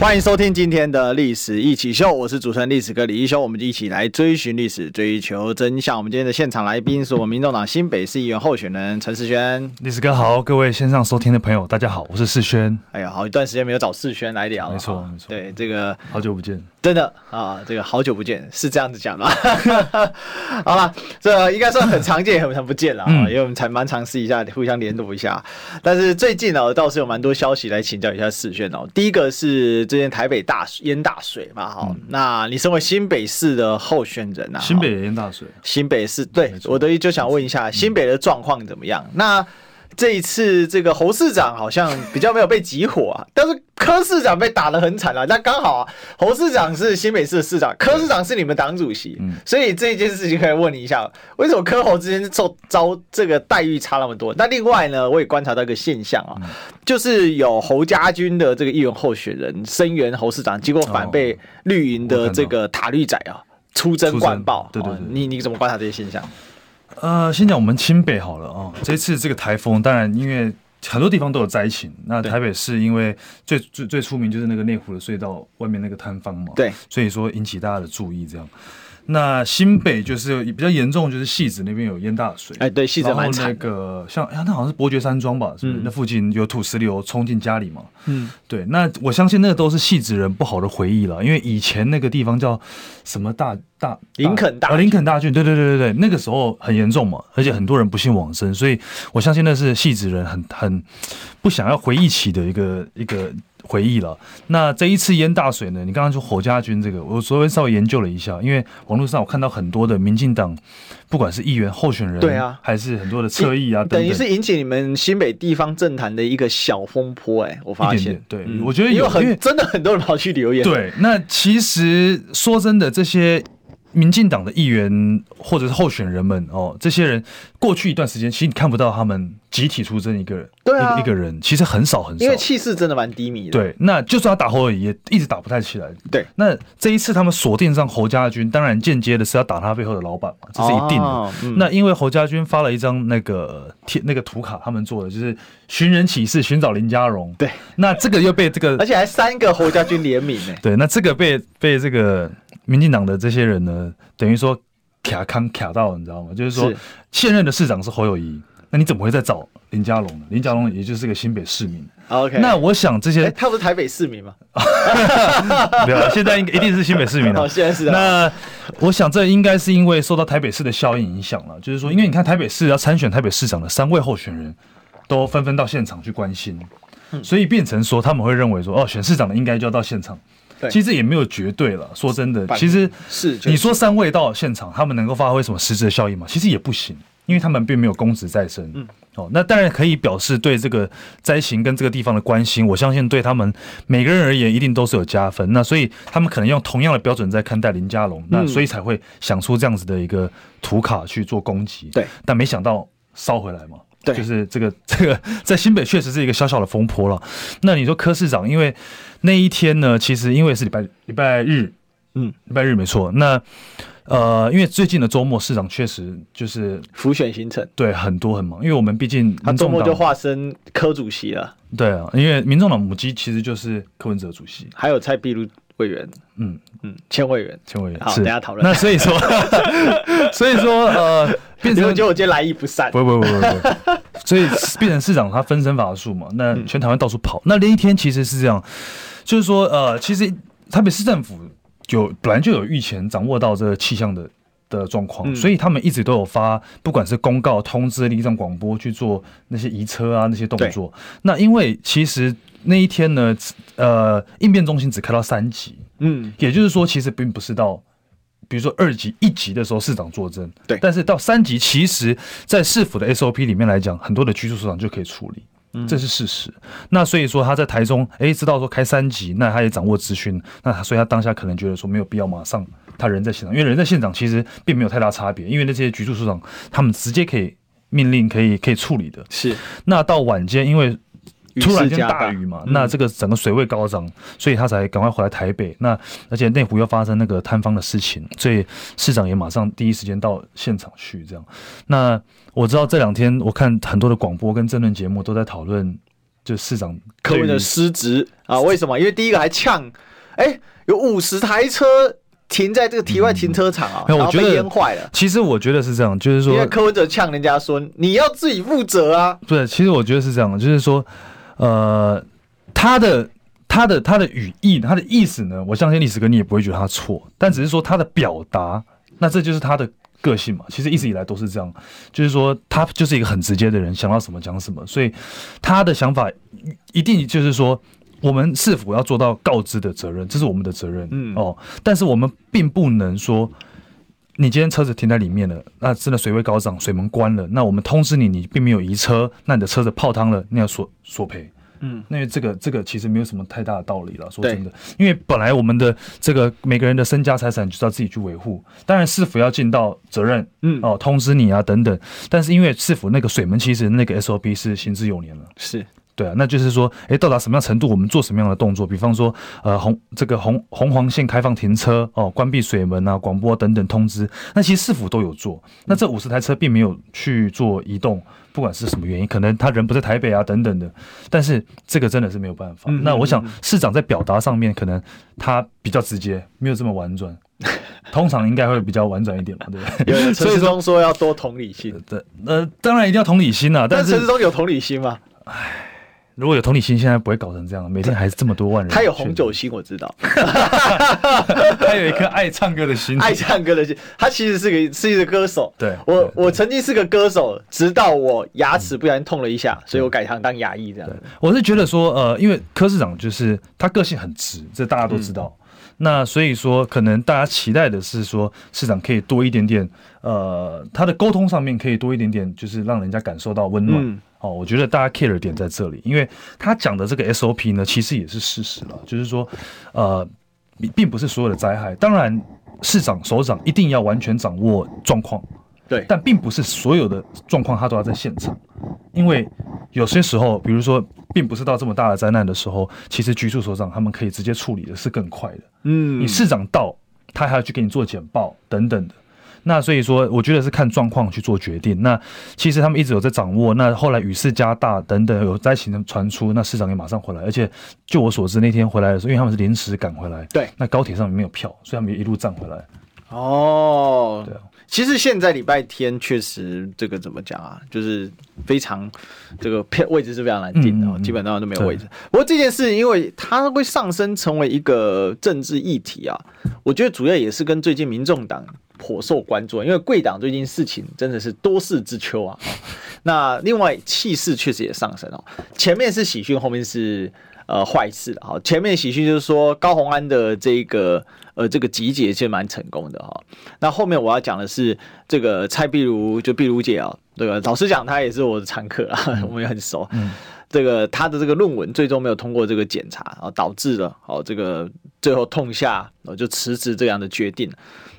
欢迎收听今天的历史一起 SHOW，我是主持人历史哥李一修，我们一起来追寻历史，追求真相。我们今天的现场来宾是我们民众党新北市议员候选人陈世轩。历史哥好，各位线上收听的朋友，大家好，我是世轩。哎呀，好一段时间没有找世轩来聊，没错没错，对这个好久不见。真的啊，这个好久不见是这样子讲吗？好了，这应该算很常见，很常不见了啊，因为我们才蛮尝试一下，互相联络一下。但是最近呢，倒是有蛮多消息来请教一下世轩哦。第一个是最近台北大淹大水嘛，哈、嗯，那你身为新北市的候选人啊，新北淹大水，新北市对，我的意就想问一下，新北的状况怎么样？嗯、那这一次这个侯市长好像比较没有被集火啊，但是柯市长被打得很惨啊。那刚好啊，侯市长是新北市的市长，柯市长是你们党主席，所以这一件事情可以问你一下，为什么柯侯之间受遭这个待遇差那么多？那另外呢，我也观察到一个现象啊，就是有侯家军的这个议员候选人声援侯市长，结果反被绿营的这个塔绿仔啊出征灌爆。对对对，你你怎么观察这些现象？呃，先讲我们清北好了啊。这次这个台风，当然因为很多地方都有灾情。那台北市因为最最最出名就是那个内湖的隧道外面那个坍方嘛，对，所以说引起大家的注意这样。那新北就是比较严重，就是戏子那边有淹大水。哎，对，戏子蛮惨。那个像哎，那好像是伯爵山庄吧？是不是？那附近有土石流冲进家里嘛？嗯，对。那我相信那个都是戏子人不好的回忆了，因为以前那个地方叫什么大大林肯大林肯大郡，对对对对对，那个时候很严重嘛，而且很多人不幸往生，所以我相信那是戏子人很很不想要回忆起的一个一个。回忆了，那这一次淹大水呢？你刚刚说侯家军这个，我稍微稍微研究了一下，因为网络上我看到很多的民进党，不管是议员候选人，对啊，还是很多的侧翼啊，等于是引起你们新北地方政坛的一个小风波。哎，我发现，点点对、嗯，我觉得有很真的很多人跑去留言。对，那其实说真的，这些。民进党的议员或者是候选人们哦，这些人过去一段时间，其实你看不到他们集体出征一个人，对啊，一个人其实很少很少，因为气势真的蛮低迷的。对，那就算他打侯而已，也一直打不太起来。对，那这一次他们锁定上侯家军，当然间接的是要打他背后的老板嘛，这是一定的。哦嗯、那因为侯家军发了一张那个贴那个图卡，他们做的就是寻人启事，寻找林家荣。对，那这个又被这个，而且还三个侯家军联名呢。对，那这个被被这个。民进党的这些人呢，等于说卡康卡到，你知道吗？就是说现任的市长是侯友谊，那你怎么会再找林家荣呢？林家荣也就是个新北市民。OK，那我想这些、欸、他不是台北市民吗？没有，现在应该一定是新北市民了。现在是。那我想这应该是因为受到台北市的效应影响了，就是说，因为你看台北市要参选台北市长的三位候选人都纷纷到现场去关心，所以变成说他们会认为说，哦，选市长的应该就要到现场。其实也没有绝对了。说真的，其实是你说三位到现场，他们能够发挥什么实质的效益吗？其实也不行，因为他们并没有公职在身。嗯，哦，那当然可以表示对这个灾情跟这个地方的关心。我相信对他们每个人而言，一定都是有加分。那所以他们可能用同样的标准在看待林佳龙，那所以才会想出这样子的一个图卡去做攻击。对，但没想到烧回来嘛。对，就是这个 这个在新北确实是一个小小的风波了。那你说柯市长，因为那一天呢，其实因为是礼拜礼拜日，嗯，礼拜日没错。那呃，因为最近的周末，市长确实就是浮选行程，对，很多很忙。因为我们毕竟他周末就化身柯主席了。对啊，因为民众党母鸡其实就是柯文哲主席，还有蔡壁如委员，嗯嗯，前委员，前委员。好，等下讨论。那所以说，所以说呃。变成就我今天来意不善，不不不不不，所以变成市长他分身乏术嘛，那全台湾到处跑。那那一天其实是这样，就是说呃，其实台北市政府有本来就有预前掌握到这个气象的的状况，所以他们一直都有发，不管是公告、通知、立正广播去做那些移车啊那些动作。那因为其实那一天呢，呃，应变中心只开到三级，嗯，也就是说其实并不是到。比如说二级、一级的时候，市长坐镇，对，但是到三级，其实，在市府的 SOP 里面来讲，很多的局处首长就可以处理，嗯，这是事实。那所以说他在台中，哎，知道说开三级，那他也掌握资讯，那所以他当下可能觉得说没有必要马上他人在现场，因为人在现场其实并没有太大差别，因为那些局处首长他们直接可以命令可以可以处理的。是，那到晚间，因为突然间大雨嘛，那这个整个水位高涨，所以他才赶快回来台北。那而且内湖又发生那个坍方的事情，所以市长也马上第一时间到现场去。这样，那我知道这两天我看很多的广播跟政论节目都在讨论，就市长柯文的失职啊？为什么？因为第一个还呛，哎、欸，有五十台车。停在这个体外停车场啊，嗯、然后被淹坏了。其实我觉得是这样，就是说，因为柯文哲呛人家说你要自己负责啊。对，其实我觉得是这样，就是说，呃，他的他的他的语义，他的意思呢，我相信历史哥你也不会觉得他错，但只是说他的表达，那这就是他的个性嘛。其实一直以来都是这样，就是说他就是一个很直接的人，想到什么讲什么，所以他的想法一定就是说。我们是否要做到告知的责任？这是我们的责任，嗯哦。但是我们并不能说，你今天车子停在里面了，那真的水位高涨，水门关了，那我们通知你，你并没有移车，那你的车子泡汤了，你要索索赔，嗯。那这个这个其实没有什么太大的道理了。说真的，因为本来我们的这个每个人的身家财产就是要自己去维护，当然市府要尽到责任，嗯哦，通知你啊等等。但是因为市府那个水门其实那个 SOP 是行之有年了，是。对啊，那就是说，哎，到达什么样程度，我们做什么样的动作？比方说，呃，红这个红红黄线开放停车哦，关闭水门啊，广播等等通知。那其实市府都有做。那这五十台车并没有去做移动，不管是什么原因，可能他人不在台北啊等等的。但是这个真的是没有办法。嗯、那我想市长在表达上面，可能他比较直接，没有这么婉转。通常应该会比较婉转一点嘛，对不对？有 陈时中说要多同理心，对，呃，当然一定要同理心啊。但是陈时中有同理心吗？唉。如果有同理心，现在不会搞成这样。每天还是这么多万人。他有红酒心，我知道。他有一颗爱唱歌的心，爱唱歌的心。他其实是个是一个歌手。对，我我曾经是个歌手，直到我牙齿不小心痛了一下，嗯、所以我改行当牙医这样。我是觉得说，呃，因为柯市长就是他个性很直，这大家都知道。嗯、那所以说，可能大家期待的是说，市长可以多一点点，呃，他的沟通上面可以多一点点，就是让人家感受到温暖。嗯哦，我觉得大家 care 的点在这里，因为他讲的这个 SOP 呢，其实也是事实了，就是说，呃，并不是所有的灾害，当然市长首长一定要完全掌握状况，对，但并不是所有的状况他都要在现场，因为有些时候，比如说，并不是到这么大的灾难的时候，其实局处首长他们可以直接处理的是更快的，嗯，你市长到，他还要去给你做简报等等的。那所以说，我觉得是看状况去做决定。那其实他们一直有在掌握。那后来雨势加大等等，有灾情传出，那市长也马上回来。而且就我所知，那天回来的时候，因为他们是临时赶回来，对，那高铁上没有票，所以他们一路站回来。哦，对啊。其实现在礼拜天确实这个怎么讲啊，就是非常这个偏位置是非常难定的，嗯、基本上都没有位置。不过这件事，因为它会上升成为一个政治议题啊，我觉得主要也是跟最近民众党。颇受关注，因为贵党最近事情真的是多事之秋啊。那另外气势确实也上升哦。前面是喜讯，后面是呃坏事的哈。前面喜讯就是说高虹安的这个呃这个集结其实蛮成功的哈。那后面我要讲的是这个蔡壁如，就壁如姐啊，这个老实讲，她也是我的常客啊，我们也很熟。嗯。这个他的这个论文最终没有通过这个检查啊，导致了哦这个最后痛下我就辞职这样的决定。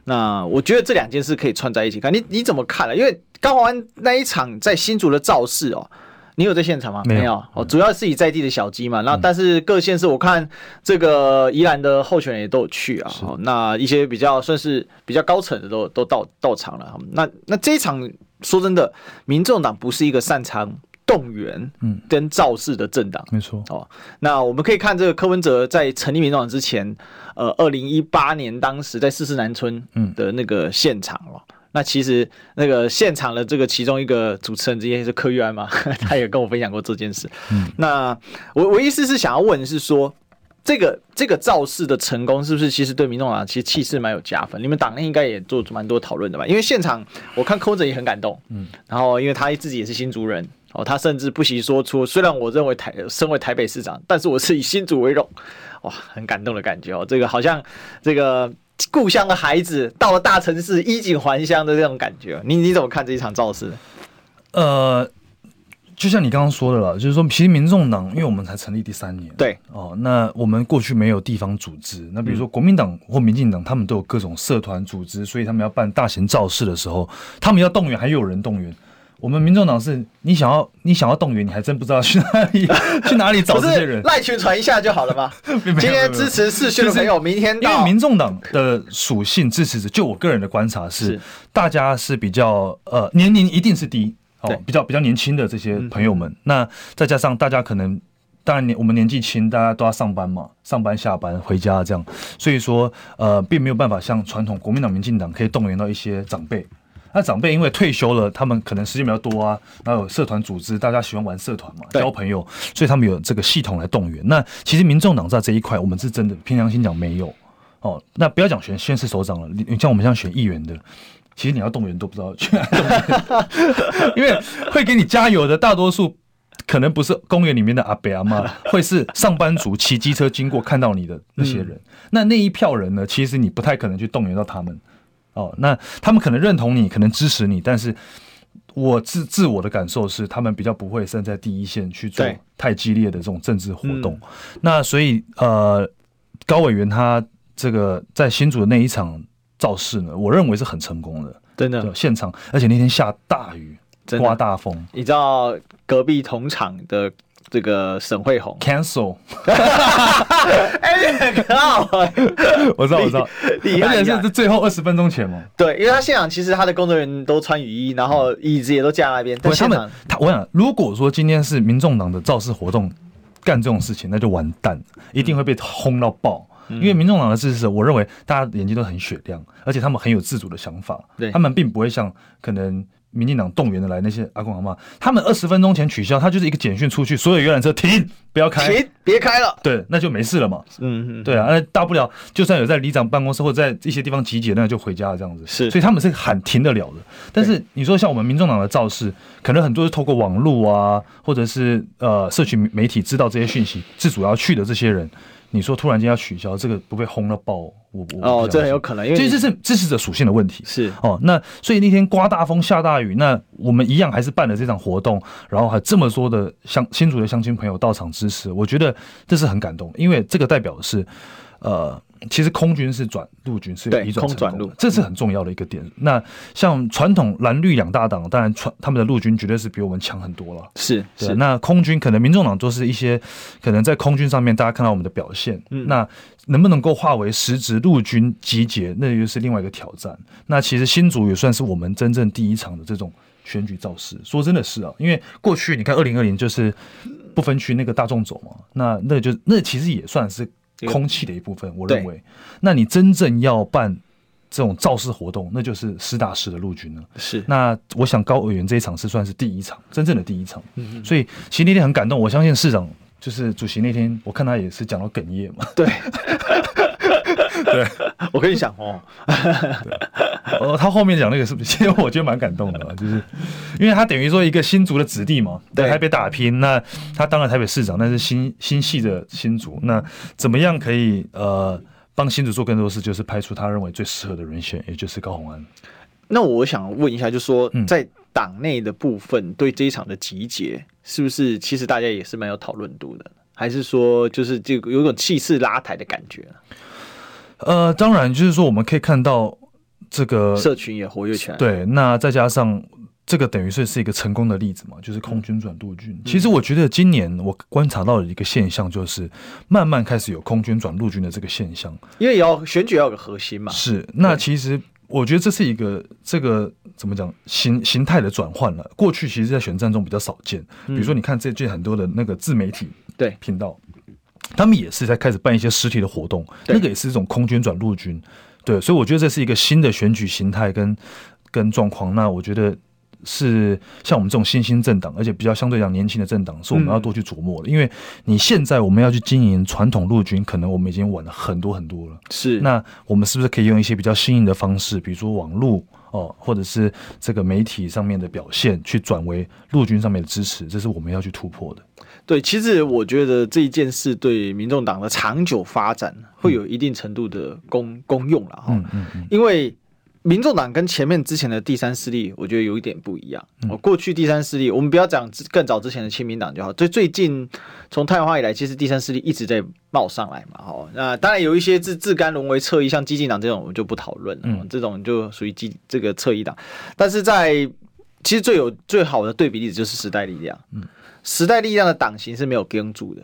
那我觉得这两件事可以串在一起看，你你怎么看了？因为高虹安那一场在新竹的造势哦，你有在现场吗？没有哦，主要是以在地的小鸡嘛。那但是各县市我看这个宜兰的候选人也都有去啊。那一些比较算是比较高层的都都到到场了。那那这一场说真的，民众党不是一个擅长。动员，嗯，跟造势的政党，没错哦。那我们可以看这个柯文哲在成立民众党之前，呃，二零一八年当时在四四南村的那个现场哦。嗯、那其实那个现场的这个其中一个主持人之一是柯玉安嘛，他也跟我分享过这件事。嗯，那我我意思是想要问是说，这个这个造势的成功是不是其实对民众党其实气势蛮有加分？你们党内应该也做蛮多讨论的吧？因为现场我看柯文哲也很感动，嗯，然后因为他自己也是新竹人。哦，他甚至不惜说出，虽然我认为台身为台北市长，但是我是以新竹为荣，哇，很感动的感觉哦。这个好像这个故乡的孩子到了大城市衣锦还乡的这种感觉，你你怎么看这一场造势？呃，就像你刚刚说的了，就是说，其实民众党，因为我们才成立第三年，对哦，那我们过去没有地方组织，那比如说国民党或民进党，他们都有各种社团组织，所以他们要办大型造势的时候，他们要动员，还有人动员。我们民众党是你想要你想要动员，你还真不知道去哪里 去哪里找这些人。赖群传一下就好了吗？今天支持视讯的朋友，明天因为民众党的属性支持者，就我个人的观察是，是大家是比较呃年龄一定是低哦，比较比较年轻的这些朋友们。嗯、那再加上大家可能当然年我们年纪轻，大家都要上班嘛，上班下班回家这样，所以说呃并没有办法像传统国民党、民进党可以动员到一些长辈。那长辈因为退休了，他们可能时间比较多啊，然后有社团组织，大家喜欢玩社团嘛，交朋友，所以他们有这个系统来动员。那其实民众党在这一块，我们是真的凭良心讲没有哦。那不要讲选县市首长了，你像我们像选议员的，其实你要动员都不知道去哪 动员，因为会给你加油的大多数可能不是公园里面的阿伯阿妈，会是上班族骑机车经过看到你的那些人。嗯、那那一票人呢，其实你不太可能去动员到他们。哦，那他们可能认同你，可能支持你，但是我自自我的感受是，他们比较不会站在第一线去做太激烈的这种政治活动。嗯、那所以呃，高委员他这个在新竹的那一场造势呢，我认为是很成功的，真的现场，而且那天下大雨，刮大风，你知道隔壁同场的。这个沈慧虹 cancel，哎，很好，我知道，我知道，而且是最后二十分钟前嘛。对，因为他现场其实他的工作人员都穿雨衣，然后椅子也都架在那边。但他们，他我想，如果说今天是民众党的造势活动干这种事情，那就完蛋，一定会被轰到爆。嗯、因为民众党的支持者，我认为大家眼睛都很雪亮，而且他们很有自主的想法，对他们并不会像可能。民进党动员的来那些阿公阿妈，他们二十分钟前取消，他就是一个简讯出去，所有游览车停，不要开，停，别开了，对，那就没事了嘛。嗯嗯，对啊，那大不了就算有在里长办公室或者在一些地方集结，那就回家了这样子。是，所以他们是喊停得了的。但是你说像我们民众党的造势，可能很多是透过网络啊，或者是呃社群媒体知道这些讯息，自主要去的这些人。你说突然间要取消这个，不被轰了爆？我我哦，这很有可能，因为这是支持者属性的问题。是哦，那所以那天刮大风下大雨，那我们一样还是办了这场活动，然后还这么多的乡新竹的乡亲朋友到场支持，我觉得这是很感动，因为这个代表的是呃。其实空军是转陆军是有移转成功的，这是很重要的一个点。那像传统蓝绿两大党，当然传他们的陆军绝对是比我们强很多了。是是。那空军可能民众党都是一些可能在空军上面大家看到我们的表现，那能不能够化为实质陆军集结，那又是另外一个挑战。那其实新竹也算是我们真正第一场的这种选举造势。说真的是啊，因为过去你看二零二零就是不分区那个大众走嘛，那那就那其实也算是。空气的一部分，我认为，那你真正要办这种造势活动，那就是实打实的陆军了。是，那我想高委员这一场是算是第一场，真正的第一场。嗯，所以其实那天很感动，我相信市长就是主席那天，我看他也是讲到哽咽嘛。对。对，我跟你讲哦，哦，他后面讲那个是不是？其实我觉得蛮感动的，就是因为他等于说一个新竹的子弟嘛，在台北打拼，那他当了台北市长，但是新新系的新竹，那怎么样可以呃帮新竹做更多事？就是派出他认为最适合的人选，也就是高虹安。那我想问一下，就是说在党内的部分，对这一场的集结，是不是其实大家也是蛮有讨论度的？还是说就是这个有种气势拉抬的感觉？呃，当然，就是说我们可以看到这个社群也活跃起来。对，那再加上这个等于是是一个成功的例子嘛，就是空军转陆军。其实我觉得今年我观察到的一个现象，就是慢慢开始有空军转陆军的这个现象。因为要选举要有个核心嘛。是，那其实我觉得这是一个这个怎么讲形形态的转换了。过去其实，在选战中比较少见。比如说，你看最近很多的那个自媒体对频道。他们也是在开始办一些实体的活动，那个也是一种空军转陆军，对，所以我觉得这是一个新的选举形态跟跟状况。那我觉得是像我们这种新兴政党，而且比较相对讲年轻的政党，是我们要多去琢磨的。因为你现在我们要去经营传统陆军，可能我们已经晚了很多很多了。是，那我们是不是可以用一些比较新颖的方式，比如说网络哦，或者是这个媒体上面的表现，去转为陆军上面的支持？这是我们要去突破的。对，其实我觉得这一件事对民众党的长久发展会有一定程度的功功用了哈。嗯嗯嗯。因为民众党跟前面之前的第三势力，我觉得有一点不一样。哦，过去第三势力，我们不要讲更早之前的亲民党就好。最最近从太阳花以来，其实第三势力一直在冒上来嘛。哈，那当然有一些自自甘沦为侧翼，像基进党这种，我们就不讨论了。嗯。这种就属于基这个侧翼党，但是在。其实最有最好的对比例子就是时代力量。嗯，时代力量的党型是没有跟住的，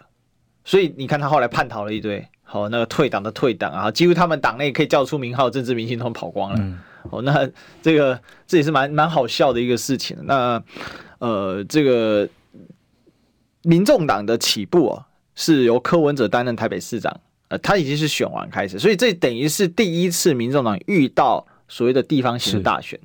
所以你看他后来叛逃了一堆，好，那个退党的退党啊，几乎他们党内可以叫出名号政治明星都跑光了。嗯、哦，那这个这也是蛮蛮好笑的一个事情。那呃，这个民众党的起步啊，是由柯文哲担任台北市长，呃，他已经是选完开始，所以这等于是第一次民众党遇到所谓的地方型的大选。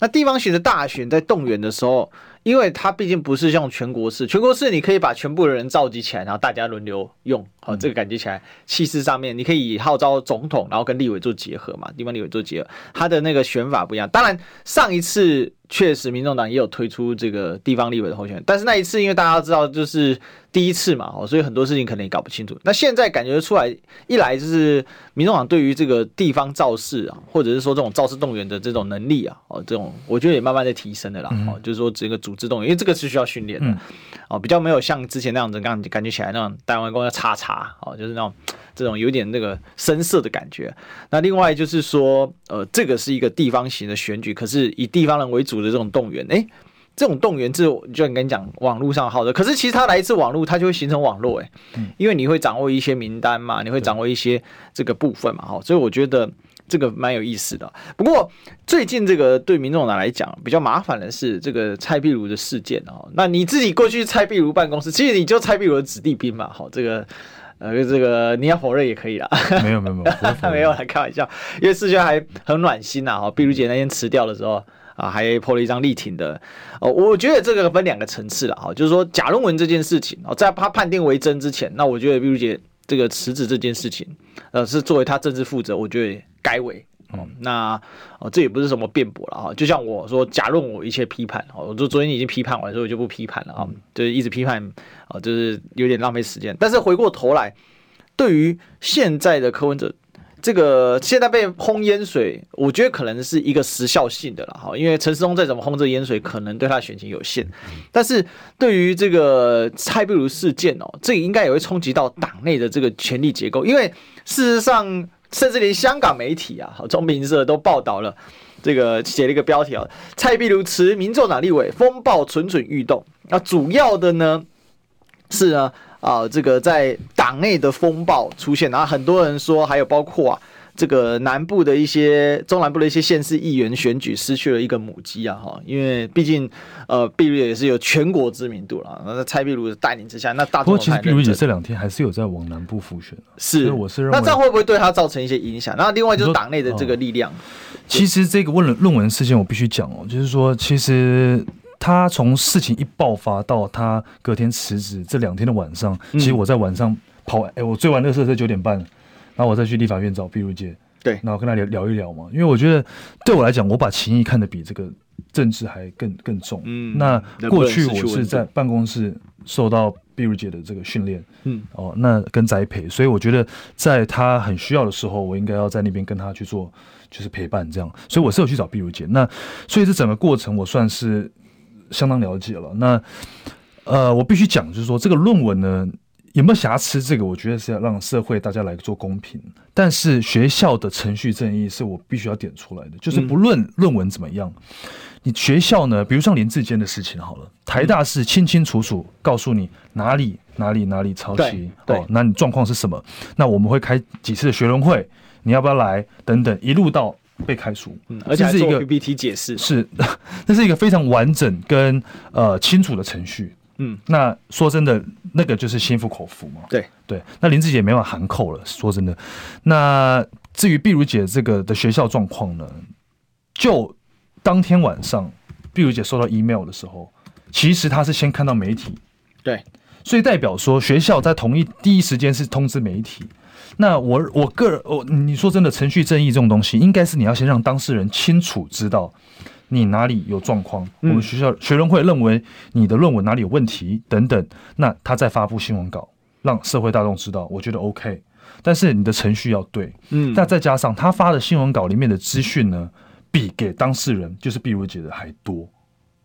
那地方型的大选在动员的时候，因为它毕竟不是像全国式，全国式你可以把全部的人召集起来，然后大家轮流用，好，这个感觉起来气势上面，你可以号召总统，然后跟立委做结合嘛，地方立委做结合，它的那个选法不一样。当然，上一次确实民众党也有推出这个地方立委的候选人，但是那一次因为大家知道就是。第一次嘛，哦，所以很多事情可能也搞不清楚。那现在感觉出来，一来就是民众党对于这个地方造势啊，或者是说这种造势动员的这种能力啊，哦，这种我觉得也慢慢在提升的啦。哦，就是说整个组织动员，因为这个是需要训练的，哦，比较没有像之前那样子，刚感觉起来那种单完工要叉叉，哦，就是那种这种有点那个深色的感觉。那另外就是说，呃，这个是一个地方型的选举，可是以地方人为主的这种动员，诶。这种动员制，就跟你讲，网络上好的，可是其实它来自网络，它就会形成网络，哎，因为你会掌握一些名单嘛，你会掌握一些这个部分嘛，哈，所以我觉得这个蛮有意思的。不过最近这个对民众党来讲比较麻烦的是这个蔡壁如的事件哦。那你自己过去蔡壁如办公室，其实你就蔡壁如的子弟兵嘛，好，这个呃，这个你要否认也可以啦。没有没有没有，没有 啦开玩笑，因为世轩还很暖心呐，哈，壁如姐那天辞掉的时候。啊，还 PO 了一张力挺的哦，我觉得这个分两个层次了哈，就是说假论文这件事情哦，在他判定为真之前，那我觉得碧如姐这个辞职这件事情，呃，是作为他政治负责，我觉得该为哦。那哦，这也不是什么辩驳了哈，就像我说假论我一切批判哦，我就昨天已经批判完，所以我就不批判了啊，就是一直批判啊，就是有点浪费时间。但是回过头来，对于现在的柯文哲。这个现在被轰淹水，我觉得可能是一个时效性的了哈，因为陈时中再怎么轰这个淹水，可能对他的选情有限。但是对于这个蔡壁如事件哦，这个应该也会冲击到党内的这个权力结构，因为事实上，甚至连香港媒体啊，好中民社都报道了这个写了一个标题啊，蔡壁如辞民众党立委，风暴蠢蠢欲动。那主要的呢是呢。啊，这个在党内的风暴出现，然后很多人说，还有包括啊，这个南部的一些中南部的一些县市议员选举失去了一个母鸡啊，哈，因为毕竟呃，壁如也是有全国知名度了，那在蔡壁如的带领之下，那大不过其实壁如姐这两天还是有在往南部复选，是，我是认为那这样会不会对他造成一些影响？那另外就是党内的这个力量，哦、其实这个论论文事件我必须讲哦，就是说其实。他从事情一爆发到他隔天辞职，这两天的晚上，其实我在晚上跑完，哎、欸，我追完垃圾车九点半，然后我再去立法院找毕如杰，对，然后跟他聊聊一聊嘛，因为我觉得对我来讲，我把情谊看得比这个政治还更更重。嗯，那过去我是在办公室受到毕如杰的这个训练，嗯，哦，那跟栽培，所以我觉得在他很需要的时候，我应该要在那边跟他去做，就是陪伴这样，所以我是有去找毕如杰。那所以这整个过程，我算是。相当了解了，那呃，我必须讲，就是说这个论文呢有没有瑕疵，这个我觉得是要让社会大家来做公平。但是学校的程序正义是我必须要点出来的，就是不论论文怎么样，你学校呢，比如像林志坚的事情好了，台大是清清楚楚告诉你哪里哪里哪里抄袭，哦，那你状况是什么？那我们会开几次的学伦会，你要不要来？等等，一路到。被开除，嗯，而且是一个 PPT 解释，是，那是一个非常完整跟呃清楚的程序，嗯，那说真的，那个就是心服口服嘛，对。对，那林志杰没办法含扣了，说真的，那至于碧如姐这个的学校状况呢，就当天晚上碧如姐收到 email 的时候，其实她是先看到媒体，对，所以代表说学校在同一第一时间是通知媒体。那我我个人，我你说真的，程序正义这种东西，应该是你要先让当事人清楚知道你哪里有状况。我们学校学伦会认为你的论文哪里有问题等等，那他再发布新闻稿，让社会大众知道，我觉得 OK。但是你的程序要对，嗯，那再加上他发的新闻稿里面的资讯呢，比给当事人就是壁如姐的还多。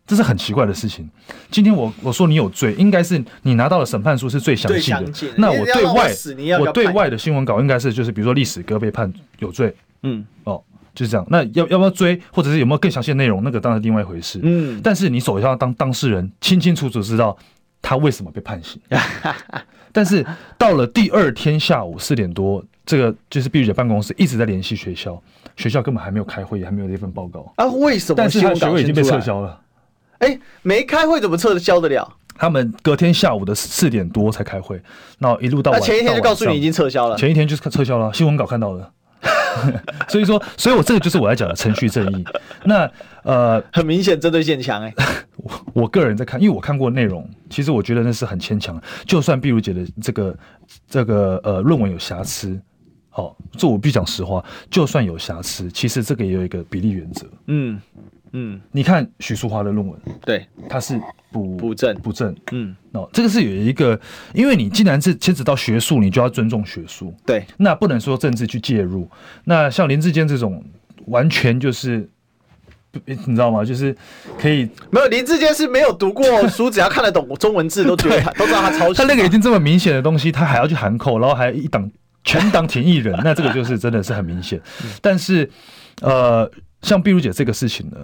这是很奇怪的事情。今天我我说你有罪，应该是你拿到的审判书是最详细的。那我对外，我对外的新闻稿应该是就是比如说历史哥被判有罪，嗯，哦，就是这样。那要要不要追，或者是有没有更详细的内容，那个当然另外一回事。嗯，但是你首先要当当事人，清清楚楚知道他为什么被判刑。但是到了第二天下午四点多，这个就是碧如姐办公室一直在联系学校，学校根本还没有开会，也还没有那份报告啊？为什么？但是他学位已经被撤销了。哎、欸，没开会怎么撤销得了？他们隔天下午的四点多才开会，那一路到晚。那前一天就告诉你已经撤销了。前一天就是撤销了，新闻稿看到了。所以说，所以我这个就是我要讲的程序正义。那呃，很明显针对现强哎。我我个人在看，因为我看过内容，其实我觉得那是很牵强。就算碧如姐的这个这个呃论文有瑕疵，哦，这我必须讲实话，就算有瑕疵，其实这个也有一个比例原则。嗯。嗯，你看许淑华的论文，对，他是补补正补正，嗯，哦，这个是有一个，因为你既然是牵扯到学术，你就要尊重学术，对，那不能说政治去介入。那像林志坚这种，完全就是，你知道吗？就是可以没有林志坚是没有读过 书，只要看得懂中文字都觉得都知道他抄袭。他那个已经这么明显的东西，他还要去含扣，然后还一党全党挺 一人，那这个就是真的是很明显。但是，呃。像碧如姐这个事情呢，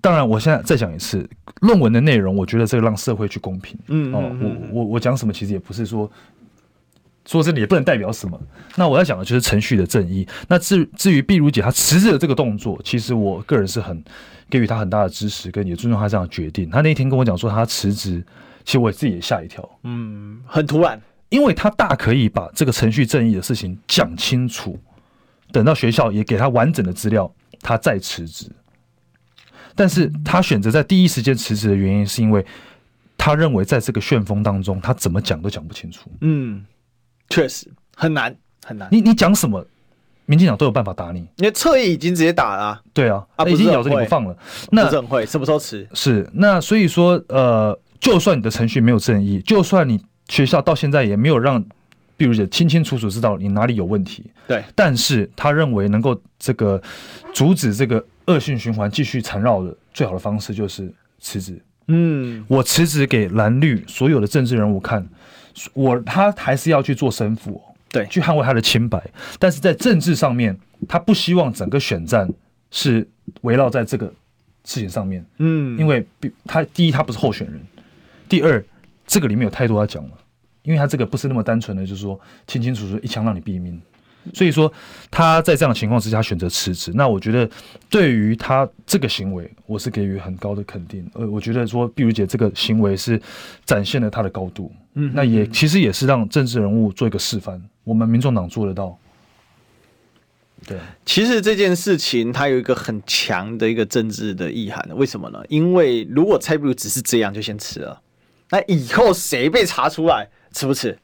当然我现在再讲一次，论文的内容，我觉得这个让社会去公平。嗯，嗯，嗯，哦，我我我讲什么，其实也不是说说真的，也不能代表什么。那我要讲的就是程序的正义。那至至于碧如姐她辞职的这个动作，其实我个人是很给予她很大的支持，跟也尊重她这样的决定。她那天跟我讲说她辞职，其实我自己也吓一跳。嗯，很突然，因为她大可以把这个程序正义的事情讲清楚，等到学校也给她完整的资料。他再辞职，但是他选择在第一时间辞职的原因，是因为他认为在这个旋风当中，他怎么讲都讲不清楚。嗯，确实很难很难。你你讲什么，民进党都有办法打你。因为侧翼已经直接打了啊。对啊，啊，已经咬着你不放了。那不是很会什么时候辞？是那所以说，呃，就算你的程序没有正义，就算你学校到现在也没有让。碧如姐清清楚楚知道你哪里有问题，对，但是他认为能够这个阻止这个恶性循环继续缠绕的最好的方式就是辞职。嗯，我辞职给蓝绿所有的政治人物看，我他还是要去做生父，对，去捍卫他的清白，但是在政治上面，他不希望整个选战是围绕在这个事情上面。嗯，因为他第一他不是候选人，第二这个里面有太多要讲了。因为他这个不是那么单纯的，就是说清清楚楚一枪让你毙命，所以说他在这样的情况之下选择辞职。那我觉得对于他这个行为，我是给予很高的肯定。呃，我觉得说碧如姐这个行为是展现了他的高度，嗯，那也其实也是让政治人物做一个示范，我们民众党做得到。对，其实这件事情它有一个很强的一个政治的意涵，为什么呢？因为如果蔡壁如只是这样就先辞了，那以后谁被查出来？辞不辞，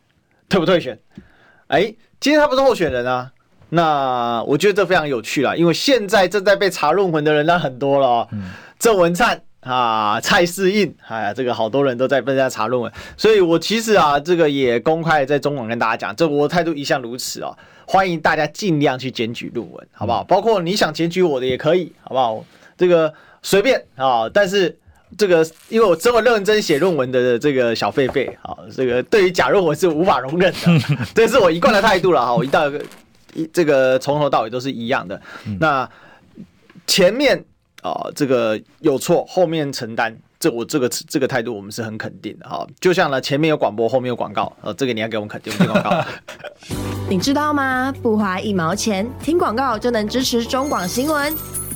退不退选？哎、欸，今天他不是候选人啊，那我觉得这非常有趣啦，因为现在正在被查论文的人那很多了、喔，郑、嗯、文灿啊，蔡适应，哎呀，这个好多人都在被人家查论文，所以我其实啊，这个也公开在中广跟大家讲，这、我态度一向如此哦、喔，欢迎大家尽量去检举论文，好不好？包括你想检举我的也可以，好不好？这个随便啊，但是。这个，因为我这么认真写论文的这个小狒狒，啊，这个对于假论文是无法容忍的，这是我一贯的态度了哈。我一到一这个从头到尾都是一样的。那前面啊，这个有错，后面承担，这我这个这个态度我们是很肯定的哈。就像呢，前面有广播，后面有广告，呃，这个你要给我们肯定，我们广告。你知道吗？不花一毛钱，听广告就能支持中广新闻。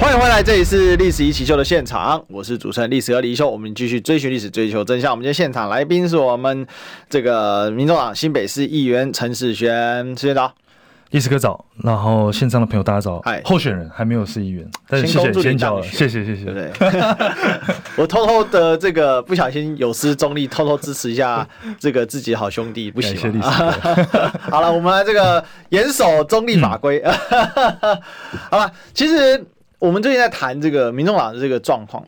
欢迎回来，这里是历史一起秀的现场，我是主持人历史哥李易修，我们继续追寻历史，追求真相。我们今天现场来宾是我们这个民众党新北市议员陈世轩，世轩早，历史哥早，然后线上的朋友大家早。哎，候选人还没有是议员，但是谢谢先叫了，谢谢谢谢。对，我偷偷的这个不小心有失中立，偷偷支持一下这个自己的好兄弟，不行。谢谢历史。好了，我们来这个严守中立法规。嗯、好了，其实。我们最近在谈这个民众党的这个状况，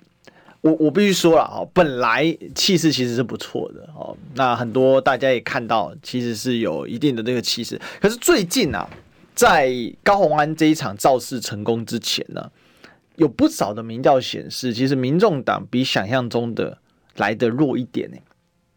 我我必须说了哦，本来气势其实是不错的哦，那很多大家也看到，其实是有一定的这个气势。可是最近啊，在高虹安这一场造势成功之前呢，有不少的民调显示，其实民众党比想象中的来得弱一点呢。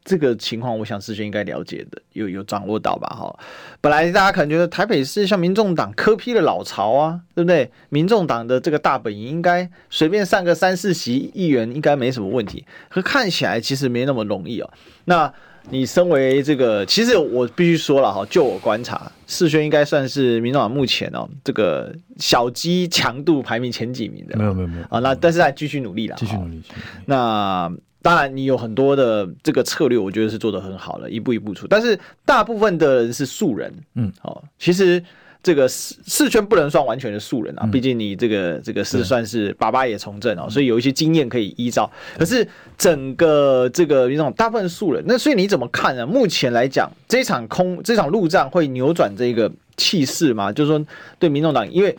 这个情况，我想世轩应该了解的，有有掌握到吧？哈，本来大家可能觉得台北市像民众党科批的老巢啊，对不对？民众党的这个大本营应该随便上个三四席议员应该没什么问题，可看起来其实没那么容易哦。那你身为这个，其实我必须说了哈，就我观察，世轩应该算是民众党目前哦这个小鸡强度排名前几名的。没有没有没有啊，那但是还继续努力了，继续努力。那。当然，你有很多的这个策略，我觉得是做得很好了，一步一步出。但是大部分的人是素人，嗯，哦，其实这个士士轩不能算完全的素人啊，毕竟你这个这个是算是爸爸也从政哦，所以有一些经验可以依照。可是整个这个那种大部分素人，那所以你怎么看呢？目前来讲，这场空这场陆战会扭转这个气势吗？就是说，对民众党，因为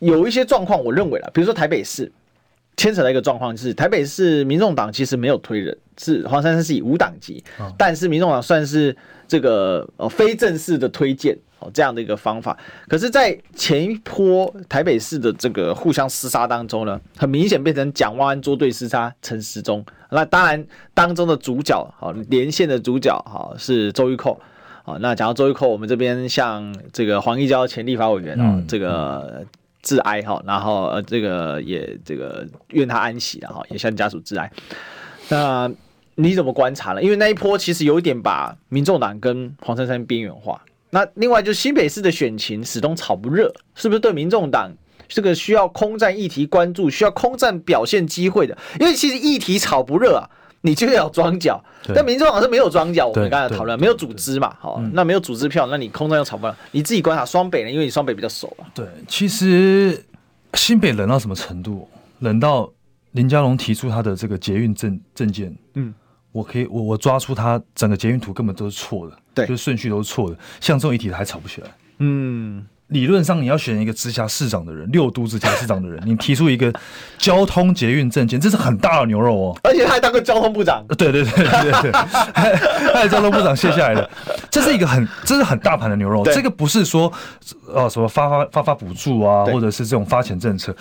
有一些状况，我认为了，比如说台北市。牵扯到一个状况是，台北市民众党其实没有推人，是黄珊珊是以无党籍，但是民众党算是这个呃非正式的推荐哦这样的一个方法。可是，在前一波台北市的这个互相厮杀当中呢，很明显变成蒋万安捉对厮杀陈时中。那当然当中的主角好连线的主角好是周玉蔻啊。那讲到周玉蔻，我们这边像这个黄义交前立法委员啊，这个。致哀哈，然后呃，这个也这个愿他安息了哈，也向家属致哀。那你怎么观察呢？因为那一波其实有一点把民众党跟黄珊珊边缘化。那另外就是新北市的选情始终炒不热，是不是对民众党这个需要空战议题关注，需要空战表现机会的？因为其实议题炒不热啊。你就要装脚，但民众党是没有装脚。我们刚才讨论没有组织嘛，好，那没有组织票，那你空战又吵不了。你自己观察双北呢，因为你双北比较熟啊。对，其实新北冷到什么程度？冷到林佳龙提出他的这个捷运证证件，嗯，我可以我我抓出他整个捷运图根本都是错的，对，就是顺序都是错的，像这种议题还吵不起来，嗯。理论上，你要选一个直辖市长的人，六都直辖市长的人，你提出一个交通捷运政见，这是很大的牛肉哦。而且他还当过交通部长。对对对对对，他的交通部长卸下来的，这是一个很，这是很大盘的牛肉。这个不是说，呃，什么发发发发补助啊，或者是这种发钱政策，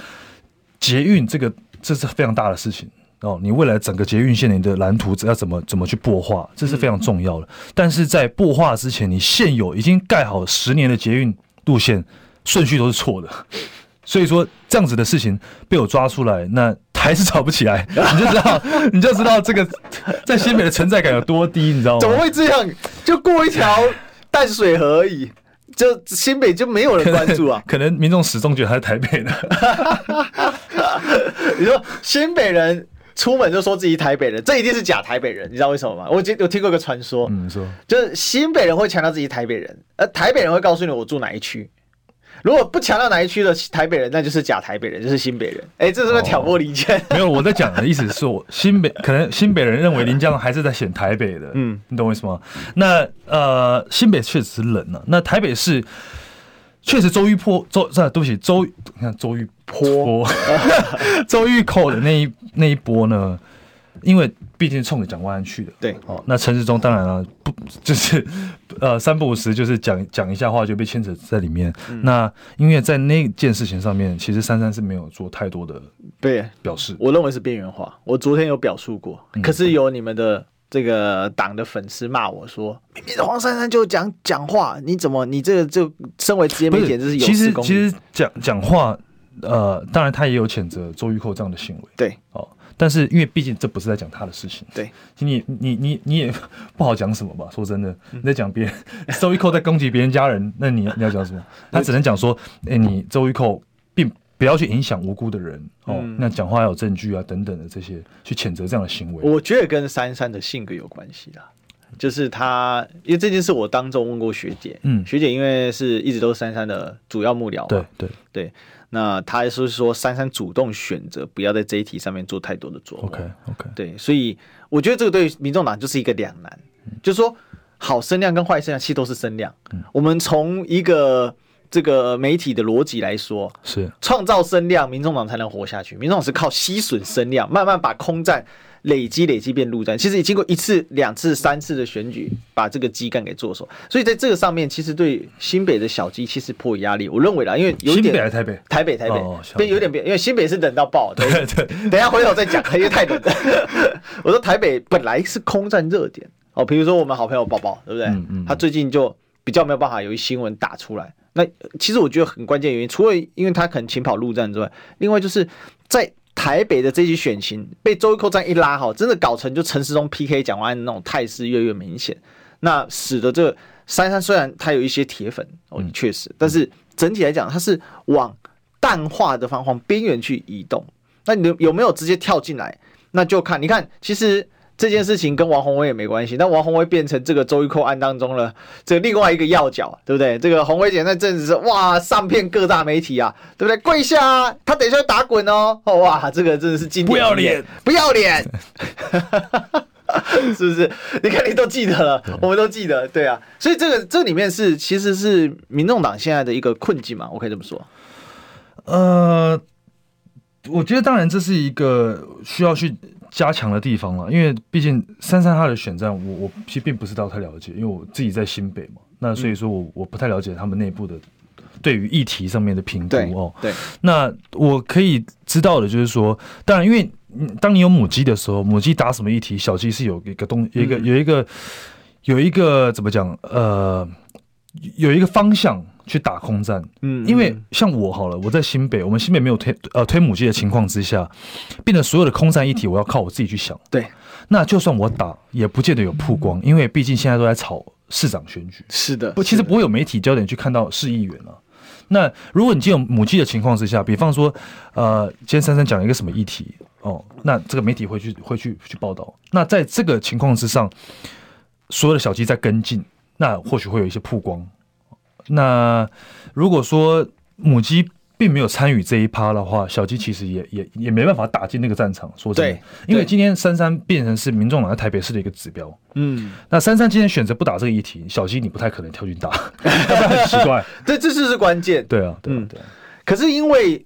捷运这个这是非常大的事情哦。你未来整个捷运线你的蓝图要怎么怎么去擘画，这是非常重要的。但是在擘画之前，你现有已经盖好十年的捷运。路线顺序都是错的，所以说这样子的事情被我抓出来，那还是吵不起来，你就知道，你就知道这个在新北的存在感有多低，你知道吗？怎么会这样？就过一条淡水河而已，就新北就没有人关注啊？可能，可能民众始终觉得他是台北的。你说新北人出门就说自己台北人，这一定是假台北人，你知道为什么吗？我听有听过一个传说，嗯，说就是新北人会强调自己台北人，而台北人会告诉你我住哪一区。如果不强调哪一区的台北人，那就是假台北人，就是新北人。哎、欸，这是不是挑拨离间？没有，我在讲的意思是我 新北可能新北人认为林佳龙还是在选台北的，嗯，你懂我意思吗？那呃，新北确实冷了、啊，那台北市确实周玉坡周，啊，对不起，周你看周玉坡 周玉蔻的那一那一波呢？因为毕竟冲着蒋万安去的，对，哦，那陈世忠当然了、啊，不就是呃三不五时就是讲讲一下话就被牵扯在里面。嗯、那因为在那件事情上面，其实珊珊是没有做太多的对表示，我认为是边缘化。我昨天有表述过，嗯、可是有你们的这个党的粉丝骂我说，明明黄珊珊就讲讲话，你怎么你这个就身为职业媒体就是有失公。其实其实讲讲话，呃，当然他也有谴责周玉蔻这样的行为，对，哦。但是，因为毕竟这不是在讲他的事情，对，你你你你也 不好讲什么吧？说真的，你在讲别人，周玉蔻在攻击别人家人，那你你要讲什么？他只能讲说，哎、欸，你周玉蔻并不要去影响无辜的人哦。那讲话要有证据啊，等等的这些，去谴责这样的行为。我觉得跟珊珊的性格有关系啦，就是他，因为这件事我当众问过学姐，嗯，学姐因为是一直都是珊珊的主要幕僚，对对对。那他是说，珊珊主动选择不要在这一题上面做太多的琢磨。OK OK，对，所以我觉得这个对民众党就是一个两难，嗯、就是说好声量跟坏声量其实都是声量。嗯、我们从一个这个媒体的逻辑来说，是创造声量，民众党才能活下去。民众党是靠吸吮声量，慢慢把空战累积累积变陆战。其实已经过一次、两次、三次的选举，把这个基干给做熟。所以在这个上面，其实对新北的小鸡其实颇有压力。我认为啦，因为有点新北台北？台北，台北，哦、对，有点变，因为新北是冷到爆。对对，对，等一下回头再讲，因为太冷了。我说台北本来是空战热点哦，比如说我们好朋友宝宝，对不对？嗯嗯。他最近就比较没有办法有一新闻打出来。那其实我觉得很关键原因，除了因为他可能勤跑陆战之外，另外就是在台北的这些选情被周玉蔻这样一拉哈，真的搞成就陈时中 PK 蒋万安的那种态势越越明显，那使得这个珊珊虽然他有一些铁粉哦，确实，但是整体来讲，他是往淡化的方向边缘去移动。那你有没有直接跳进来？那就看你看，其实。这件事情跟王宏威也没关系，但王宏威变成这个周玉蔻案当中了，这个另外一个要角，对不对？这个宏威姐那阵子是哇，上片各大媒体啊，对不对？跪下啊，他等一下打滚哦，哦，哇，这个真的是经典，不要脸，不要脸，是不是？你看你都记得了，我们都记得，对啊，所以这个这里面是其实是民众党现在的一个困境嘛，我可以这么说。呃，我觉得当然这是一个需要去。加强的地方了，因为毕竟三三他的选战，我我其实并不是到太了解，因为我自己在新北嘛，那所以说我我不太了解他们内部的对于议题上面的评估哦。对，那我可以知道的就是说，当然，因为当你有母鸡的时候，母鸡打什么议题，小鸡是有一个东，有一个有一个有一个怎么讲？呃，有一个方向。去打空战，嗯，因为像我好了，我在新北，我们新北没有推呃推母鸡的情况之下，变得所有的空战议题我要靠我自己去想。对，那就算我打，也不见得有曝光，因为毕竟现在都在炒市长选举。是的，不，其实不会有媒体焦点去看到市议员了。那如果你既有母鸡的情况之下，比方说，呃，今天珊珊讲了一个什么议题哦，那这个媒体会去会去去报道。那在这个情况之上，所有的小鸡在跟进，那或许会有一些曝光。那如果说母鸡并没有参与这一趴的话，小鸡其实也也也没办法打进那个战场。说真的，因为今天珊珊变成是民众党在台北市的一个指标。嗯，那珊珊今天选择不打这个议题，小鸡你不太可能跳进打，要不然很奇怪。对，这是是关键。对啊，对啊，对啊。可是因为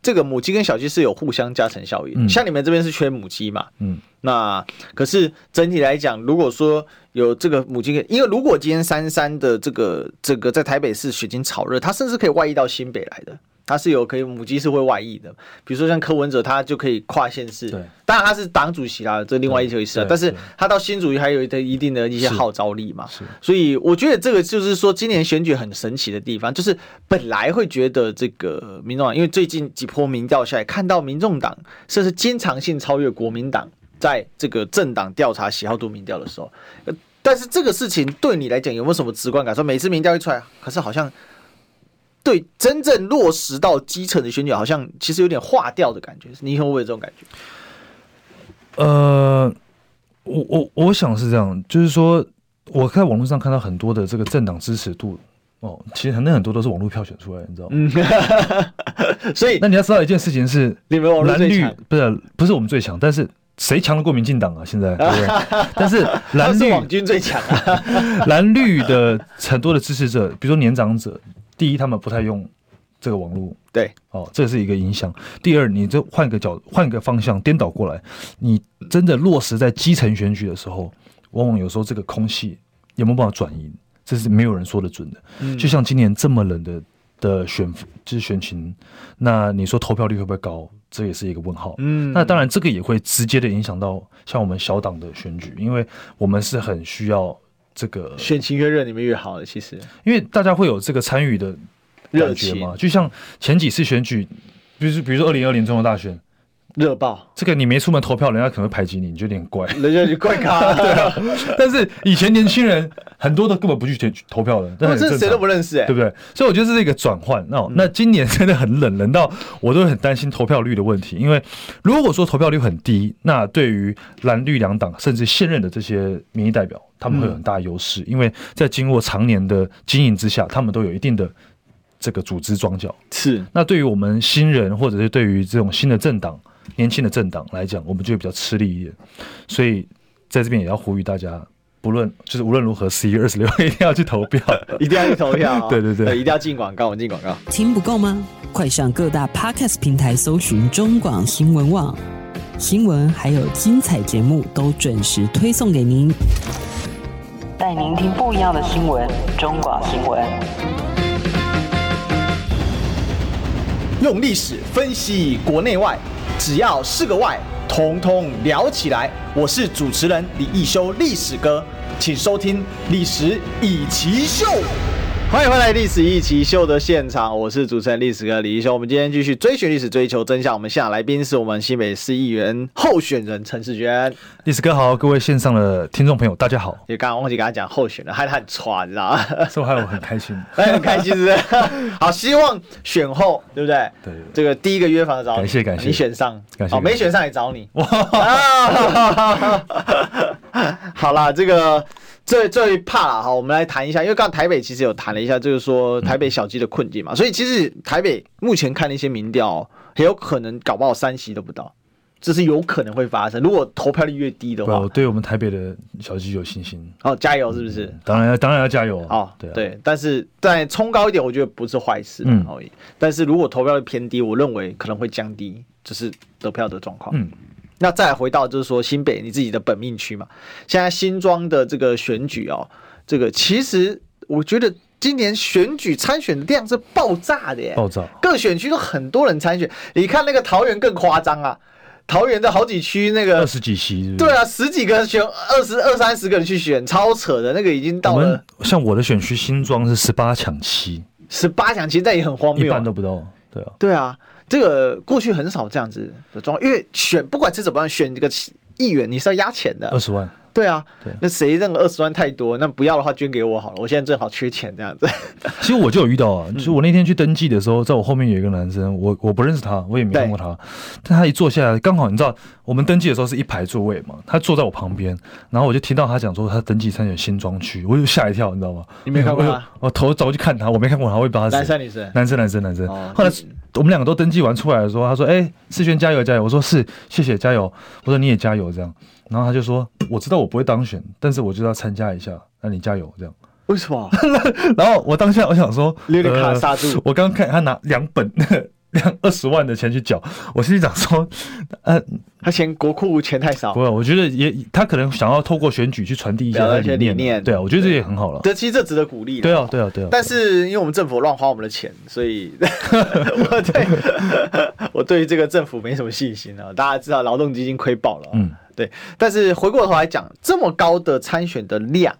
这个母鸡跟小鸡是有互相加成效应，嗯像你们这边是缺母鸡嘛，嗯，那可是整体来讲，如果说。有这个母鸡，因为如果今天三三的这个这个在台北市选情炒热，它甚至可以外溢到新北来的，它是有可以母鸡是会外溢的。比如说像柯文哲，他就可以跨县市，对，当然他是党主席啦，这另外一回事啊。但是他到新竹还有一定的一些号召力嘛，是。所以我觉得这个就是说，今年选举很神奇的地方，就是本来会觉得这个民众党，因为最近几波民调下来，看到民众党甚至经常性超越国民党。在这个政党调查喜好度民调的时候，但是这个事情对你来讲有没有什么直观感？受每次民调一出来，可是好像对真正落实到基层的选举，好像其实有点化掉的感觉。你会不会有这种感觉？呃，我我我想是这样，就是说我在网络上看到很多的这个政党支持度哦，其实很多很多都是网络票选出来的，你知道吗？嗯，所以那你要知道一件事情是，你们网络最强，不是不是我们最强，但是。谁强得过民进党啊？现在对不对？但是蓝绿网军最强啊！蓝绿的很多的支持者，比如说年长者，第一，他们不太用这个网络，对，哦，这是一个影响。第二，你就换个角，换个方向，颠倒过来，你真的落实在基层选举的时候，往往有时候这个空气有没有办法转移，这是没有人说得准的。嗯，就像今年这么冷的的选，就是选情，那你说投票率会不会高？这也是一个问号。嗯，那当然，这个也会直接的影响到像我们小党的选举，因为我们是很需要这个选情越热，你们越好的。其实，因为大家会有这个参与的热觉嘛，就像前几次选举，比如比如说二零二零中国大选。热爆！这个你没出门投票，人家可能会排挤你，你就有点怪。人家就怪咖，对啊。但是以前年轻人很多都根本不去投投票的，但是谁都不认识，哎，对不对？所以我觉得这是一个转换。那、嗯、那今年真的很冷，冷到我都很担心投票率的问题。因为如果说投票率很低，那对于蓝绿两党甚至现任的这些民意代表，他们会有很大优势，嗯、因为在经过常年的经营之下，他们都有一定的这个组织桩脚。是。那对于我们新人，或者是对于这种新的政党。年轻的政党来讲，我们就会比较吃力一点，所以在这边也要呼吁大家不论就是无论如何，十一月二十六一定要去投票，一定要去投票。对对对，一定要进广告，我们进广告。听不够吗？快上各大 Podcast 平台搜寻中广新闻网，新闻还有精彩节目都准时推送给您，带您听不一样的新闻。中广新闻，用历史分析国内外，只要是个“外”。统统聊起来！我是主持人李易修，历史哥，请收听《历史易起秀》。欢迎回来《历史易起秀》的现场，我是主持人历史哥李一修。我们今天继续追寻历史，追求真相。我们现场来宾是我们新北市议员候选人陈世娟。历史哥好，各位线上的听众朋友，大家好。也刚刚忘记跟他讲候选人，害他很喘，你知道吗？所以害我很开心，很开心，是不是？好，希望选后，对不对？对，对，对，这个第一个约访找你，感谢感谢，你选上，感谢，好，没选上也找你。哇，好啦，这个。最最怕了哈，我们来谈一下，因为刚刚台北其实有谈了一下，就是说台北小鸡的困境嘛，嗯、所以其实台北目前看一些民调，很有可能搞不好三席都不到，这是有可能会发生。如果投票率越低的话，我对我们台北的小鸡有信心。哦，加油是不是？当然要，当然要加油。哦，对、啊、对，但是再冲高一点，我觉得不是坏事。嗯，但是如果投票率偏低，我认为可能会降低就是得票的状况。嗯。那再回到就是说新北你自己的本命区嘛，现在新庄的这个选举哦，这个其实我觉得今年选举参选的量是爆炸的耶，爆炸，各选区都很多人参选。你看那个桃园更夸张啊，桃园的好几区那个二十几席，对啊，十几个人选二十二三十个人去选，超扯的，那个已经到了。像我的选区新庄是十八强七，十八抢七，但也很荒谬，一半都不到，对啊，对啊。这个过去很少这样子的状况，因为选不管是怎么样选这个议员，你是要压钱的，二十万。对啊，对，那谁认为二十万太多？那不要的话捐给我好了，我现在正好缺钱这样子。其实我就有遇到啊，就是我那天去登记的时候，在我后面有一个男生，我我不认识他，我也没看过他，但他一坐下来，刚好你知道我们登记的时候是一排座位嘛，他坐在我旁边，然后我就听到他讲说他登记参选新庄区，我就吓一跳，你知道吗？你没看过他？我头走过去看他，我没看过他，我也不知道他是男生女生，男生男生男生。后来我们两个都登记完出来的时候，他说：“哎，世轩加油加油！”我说：“是，谢谢加油。”我说：“你也加油这样。”然后他就说：“我知道我不会当选，但是我就要参加一下，那你加油这样。”为什么？然后我当下我想说，有点卡刹住。我刚刚看他拿两本。两二十万的钱去缴，我心里想说，呃，他嫌国库钱太少。不，我觉得也他可能想要透过选举去传递一下他的理念。理念对啊，我觉得这也很好了。这其实这值得鼓励。对啊，对啊，对啊。但是因为我们政府乱花我们的钱，所以 我对我对于这个政府没什么信心啊。大家知道劳动基金亏爆了，嗯，对。但是回过头来讲，这么高的参选的量，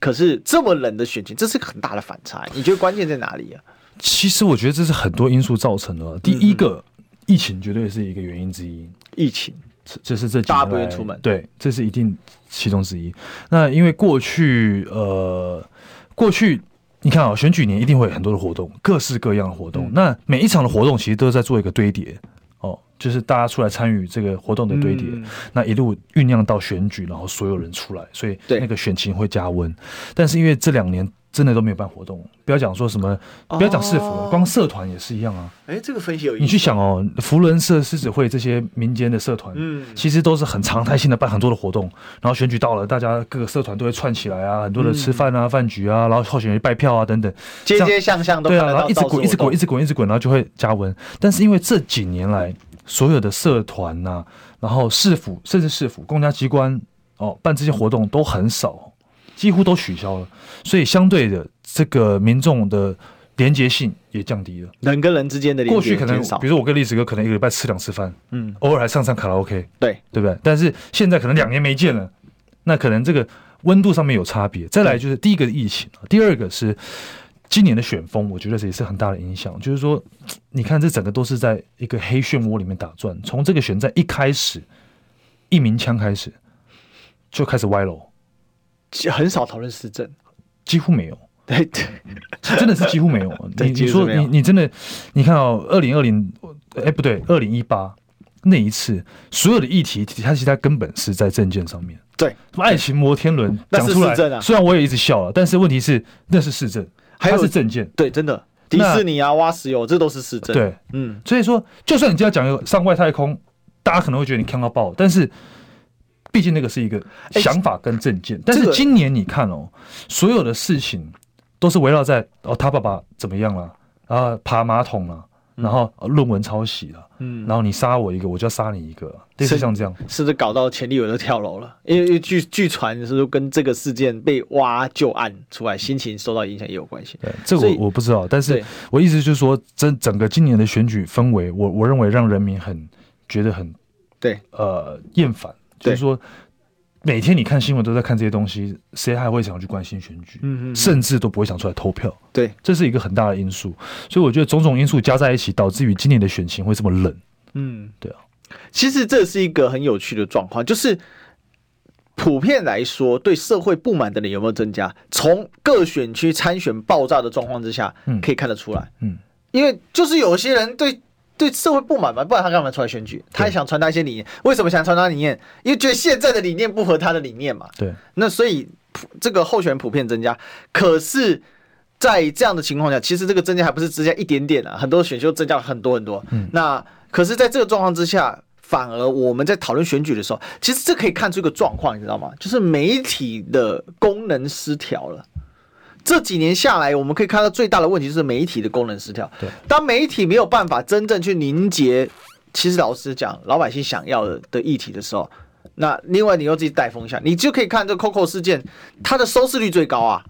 可是这么冷的选情，这是个很大的反差。你觉得关键在哪里啊？其实我觉得这是很多因素造成的。第一个，疫情绝对是一个原因之一。疫情，这是这几年大家不愿出门，对，这是一定其中之一。那因为过去，呃，过去你看啊，选举年一定会有很多的活动，各式各样的活动。那每一场的活动其实都在做一个堆叠，哦，就是大家出来参与这个活动的堆叠。那一路酝酿到选举，然后所有人出来，所以那个选情会加温。但是因为这两年。真的都没有办活动，不要讲说什么，不要讲市府，光社团也是一样啊。哎，这个分析有意思。你去想哦，福伦社、狮子会这些民间的社团，嗯，其实都是很常态性的办很多的活动。然后选举到了，大家各个社团都会串起来啊，很多的吃饭啊、饭局啊，然后候选人拜票啊等等，街街巷巷都对啊，然后一直滚，一直滚，一直滚，一直滚，然后就会加温。但是因为这几年来，所有的社团呐，然后市府甚至市府公家机关哦办这些活动都很少。几乎都取消了，所以相对的，这个民众的连结性也降低了。人跟人之间的连结，过去可能，比如说我跟历史哥可能一个礼拜吃两次饭，嗯，偶尔还上上卡拉 OK，对，对不对？但是现在可能两年没见了，那可能这个温度上面有差别。再来就是第一个疫情，第二个是今年的选风，我觉得这也是很大的影响。就是说，你看这整个都是在一个黑漩涡里面打转，从这个选战一开始，一鸣枪开始就开始歪楼。很少讨论市政，几乎没有。对对，真的是几乎没有。你你说你你真的，你看哦，二零二零，哎不对，二零一八那一次，所有的议题，它其实它根本是在政见上面。对，什么爱情摩天轮讲出来，虽然我也一直笑了，但是问题是那是市政，还有是政见。对，真的，迪士尼啊，挖石油，这都是市政。对，嗯，所以说，就算你今天讲一个上外太空，大家可能会觉得你看到爆，但是。毕竟那个是一个想法跟政见。但是今年你看哦，所有的事情都是围绕在哦，他爸爸怎么样了啊，爬马桶了。然后论文抄袭了，嗯，然后你杀我一个，我就要杀你一个，类似像这样，是不是搞到前立委都跳楼了？因为据据传是跟这个事件被挖旧案出来，心情受到影响也有关系。对，这个我我不知道，但是我意思就是说，整整个今年的选举氛围，我我认为让人民很觉得很对，呃，厌烦，就是说。每天你看新闻都在看这些东西，谁还会想去关心选举？嗯嗯，甚至都不会想出来投票。对，这是一个很大的因素。所以我觉得种种因素加在一起，导致于今年的选情会这么冷。嗯，对啊。其实这是一个很有趣的状况，就是普遍来说，对社会不满的人有没有增加？从各选区参选爆炸的状况之下，可以看得出来。嗯，因为就是有些人对。对社会不满嘛，不然他干嘛出来选举？他也想传达一些理念。为什么想传达理念？因为觉得现在的理念不合他的理念嘛。对。那所以这个候选人普遍增加，可是，在这样的情况下，其实这个增加还不是增加一点点啊，很多选秀增加了很多很多。嗯。那可是，在这个状况之下，反而我们在讨论选举的时候，其实这可以看出一个状况，你知道吗？就是媒体的功能失调了。这几年下来，我们可以看到最大的问题就是媒体的功能失调。对，当媒体没有办法真正去凝结，其实老实讲，老百姓想要的的议题的时候，那另外你又自己带风向，你就可以看这 Coco 事件，它的收视率最高啊。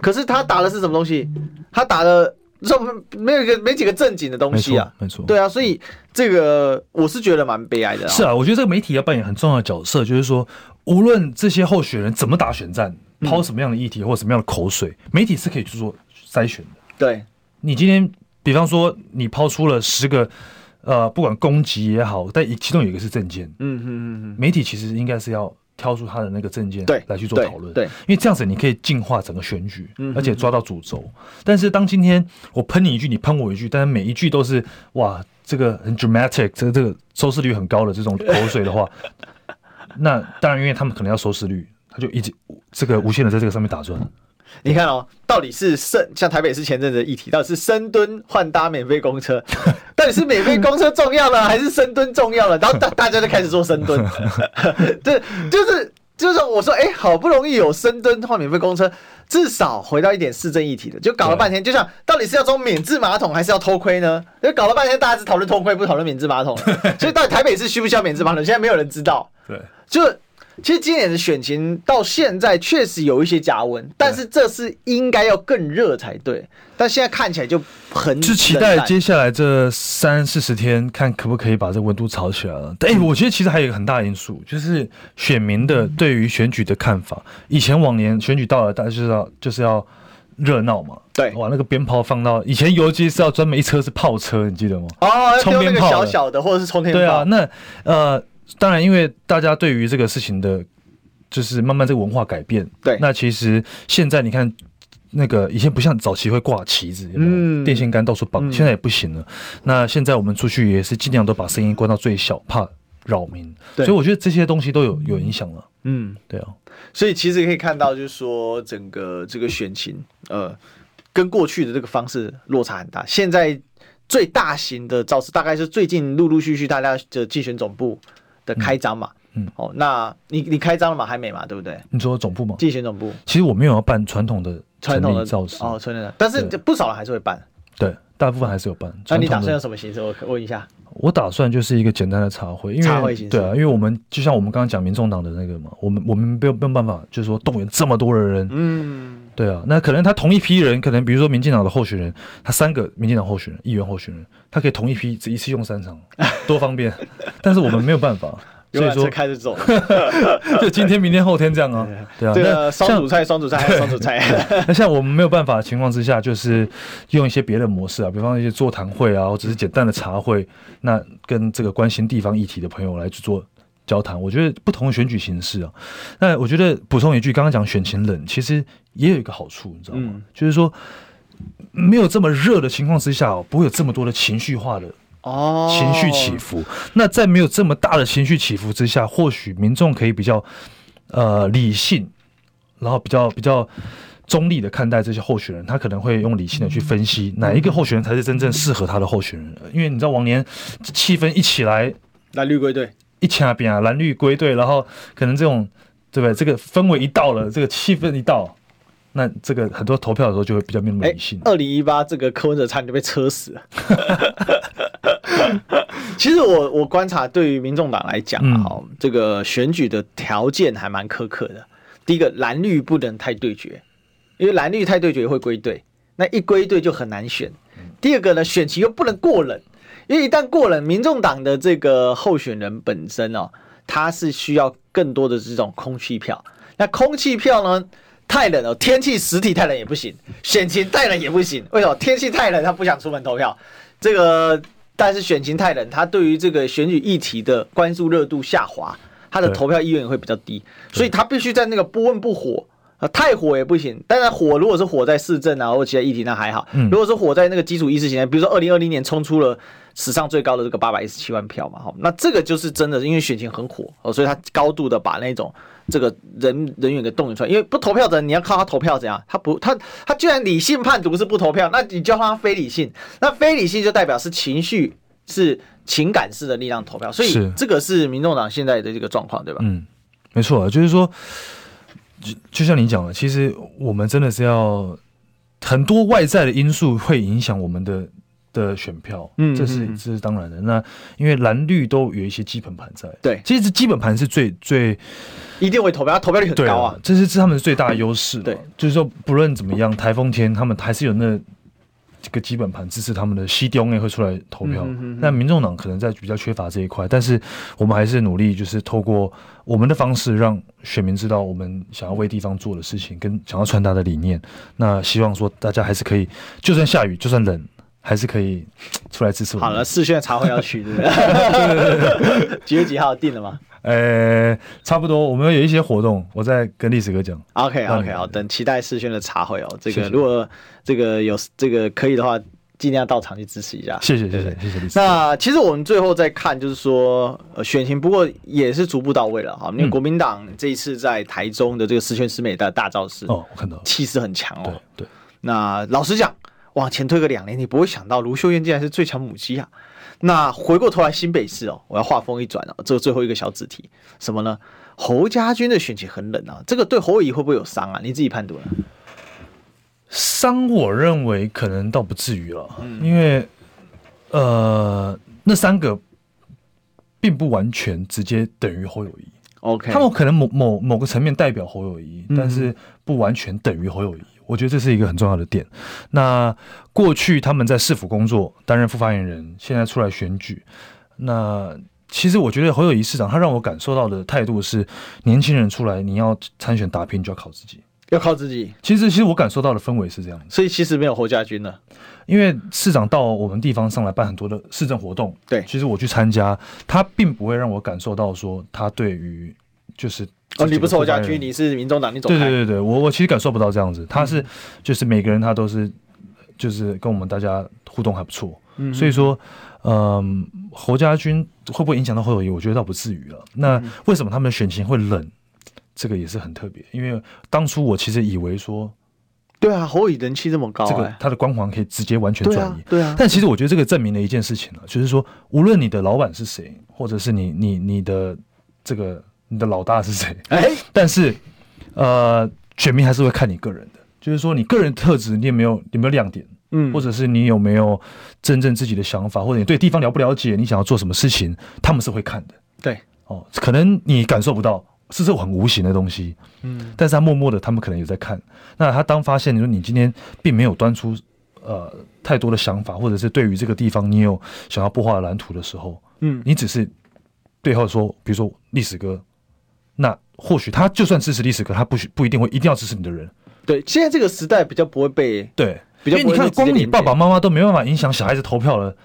可是他打的是什么东西？他打的这没有一个没几个正经的东西啊。没错，对啊，所以这个我是觉得蛮悲哀的。是啊，我觉得这个媒体要扮演很重要的角色，就是说，无论这些候选人怎么打选战。抛什么样的议题或者什么样的口水，媒体是可以去做筛选的。对，你今天，比方说你抛出了十个，呃，不管攻击也好，但其中有一个是政见，嗯嗯嗯嗯，媒体其实应该是要挑出他的那个政见，对，来去做讨论，对，因为这样子你可以净化整个选举，而且抓到主轴。但是当今天我喷你一句，你喷我一句，但是每一句都是哇，这个很 dramatic，这个这个收视率很高的这种口水的话，那当然，因为他们可能要收视率。就一直这个无限的在这个上面打转。你看哦，到底是深像台北市前阵子的议题，到底是深蹲换搭免费公车，到底是免费公车重要了，还是深蹲重要了？然后大 大家就开始做深蹲，对，就是就是我说，哎、欸，好不容易有深蹲换免费公车，至少回到一点市政议题的，就搞了半天，就像到底是要装免治马桶，还是要偷窥呢？就搞了半天，大家只讨论偷窥，不讨论免治马桶。所以到底台北市需不需要免治马桶？现在没有人知道。对，就。其实今年的选情到现在确实有一些加温，但是这是应该要更热才对。但现在看起来就很就期待接下来这三四十天，看可不可以把这温度炒起来了。哎、欸、我觉得其实还有一个很大的因素，就是选民的对于选举的看法。以前往年选举到了，大家就是要就是要热闹嘛。对，哇，那个鞭炮放到以前邮寄是要专门一车是炮车，你记得吗？哦，冲鞭炮小小的或者是冲天炮。对啊，那呃。当然，因为大家对于这个事情的，就是慢慢这个文化改变。对，那其实现在你看，那个以前不像早期会挂旗子，嗯，电线杆到处绑，现在也不行了。那现在我们出去也是尽量都把声音关到最小，怕扰民。所以我觉得这些东西都有有影响了。嗯，对啊。所以其实可以看到，就是说整个这个选情，呃，跟过去的这个方式落差很大。现在最大型的造势，大概是最近陆陆续续大家的竞选总部。的开张嘛，嗯，嗯，哦，那你你开张了吗？还没嘛，对不对？你说总部吗？竞选总部，其实我没有要办传统的传统的造势哦，传统的，但是不少人还是会办，对，大部分还是有办。那你打算用什么形式？我问一下。我打算就是一个简单的茶会，因为茶会形式，对啊，因为我们就像我们刚刚讲民众党的那个嘛，我们我们没有没有办法，就是说动员这么多的人，嗯，对啊，那可能他同一批人，可能比如说民进党的候选人，他三个民进党候选人、议员候选人，他可以同一批只一次用三场，多方便，但是我们没有办法。所以说开始走，就今天、明天、后天这样啊，对啊。这个双主菜、双主菜还是双主菜。那像我们没有办法的情况之下，就是用一些别的模式啊，比方一些座谈会啊，或者是简单的茶会，那跟这个关心地方议题的朋友来去做交谈。我觉得不同的选举形式啊，那我觉得补充一句，刚刚讲选情冷，其实也有一个好处，你知道吗？就是说没有这么热的情况之下，不会有这么多的情绪化的。哦，情绪起伏。那在没有这么大的情绪起伏之下，或许民众可以比较呃理性，然后比较比较中立的看待这些候选人。他可能会用理性的去分析哪一个候选人才是真正适合他的候选人。因为你知道往年气氛一起来，蓝绿归队，一掐边啊，蓝绿归队，然后可能这种对不对？这个氛围一到了，这个气氛一到，那这个很多投票的时候就会比较没那么理性。二零一八这个柯文哲差点就被车死了。其实我我观察，对于民众党来讲啊，哈、嗯，这个选举的条件还蛮苛刻的。第一个，蓝绿不能太对决，因为蓝绿太对决会归队，那一归队就很难选。第二个呢，选情又不能过冷，因为一旦过冷，民众党的这个候选人本身哦，他是需要更多的这种空气票。那空气票呢，太冷了，天气实体太冷也不行，选情太冷也不行。为什么？天气太冷，他不想出门投票。这个。但是选情太冷，他对于这个选举议题的关注热度下滑，他的投票意愿也会比较低，所以他必须在那个不温不火啊，太火也不行。当然火如果是火在市政啊或其他议题那还好，如果是火在那个基础意识形态，比如说二零二零年冲出了史上最高的这个八百一十七万票嘛，哈，那这个就是真的，因为选情很火哦，所以他高度的把那种。这个人人员给动员出来，因为不投票的人，你要靠他投票怎样？他不，他他居然理性判读是不投票，那你叫他非理性，那非理性就代表是情绪是情感式的力量投票，所以这个是民众党现在的这个状况，对吧？嗯，没错，就是说，就就像你讲的，其实我们真的是要很多外在的因素会影响我们的。的选票，嗯，这是这是当然的。那因为蓝绿都有一些基本盘在，对，其实基本盘是最最一定会投票，投票率很高啊，这是这是他们最大的优势。对，就是说不论怎么样，台风天他们还是有那这个基本盘支持他们的西丢会出来投票。那民众党可能在比较缺乏这一块，但是我们还是努力，就是透过我们的方式，让选民知道我们想要为地方做的事情，跟想要传达的理念。那希望说大家还是可以，就算下雨，就算冷。还是可以 出来支持我。好了，视讯茶会要去，对不对？几月几号定了吗？呃、欸，差不多，我们有一些活动，我再跟历史哥讲。OK，OK，好，等期待视讯的茶会哦。这个如果这个有这个可以的话，尽量到场去支持一下。谢谢，谢谢，谢谢历史。那其实我们最后再看，就是说选情，不过也是逐步到位了哈。因为国民党这一次在台中的这个十全十美的大造势，哦，我看到气势很强哦。对，对那老实讲。往前推个两年，你不会想到卢秀燕竟然是最强母鸡啊！那回过头来新北市哦，我要话锋一转哦，这个最后一个小子题，什么呢？侯家军的选情很冷啊，这个对侯友宜会不会有伤啊？你自己判断。伤，我认为可能倒不至于了，嗯、因为呃，那三个并不完全直接等于侯友谊。OK，他们可能某某某个层面代表侯友谊，嗯、但是不完全等于侯友宜。我觉得这是一个很重要的点。那过去他们在市府工作，担任副发言人，现在出来选举。那其实我觉得侯友谊市长他让我感受到的态度是，年轻人出来你要参选打拼就要靠自己，要靠自己。其实其实我感受到的氛围是这样，所以其实没有侯家军了，因为市长到我们地方上来办很多的市政活动，对，其实我去参加，他并不会让我感受到说他对于就是。哦，你不是侯家军，你是民众党，你走开。对对对对，我我其实感受不到这样子，他是就是每个人他都是就是跟我们大家互动还不错，嗯，所以说，嗯，侯家军会不会影响到侯友谊？我觉得倒不至于了。那为什么他们的选情会冷？这个也是很特别，因为当初我其实以为说，对啊，侯友宜人气这么高，这个他的光环可以直接完全转移，对啊。但其实我觉得这个证明了一件事情了，就是说，无论你的老板是谁，或者是你你你的这个。你的老大是谁？哎，但是，呃，选民还是会看你个人的，就是说你个人特质，你有没有有没有亮点？嗯，或者是你有没有真正自己的想法，或者你对地方了不了解？你想要做什么事情，他们是会看的。对，哦，可能你感受不到，是这种很无形的东西。嗯，但是他默默的，他们可能有在看。那他当发现你说你今天并没有端出呃太多的想法，或者是对于这个地方你有想要擘画的蓝图的时候，嗯，你只是背后说，比如说历史哥。那或许他就算支持历史，可他不许不一定会一定要支持你的人。对，现在这个时代比较不会被对，比较因为你看，光你爸爸妈妈都没办法影响小孩子投票了，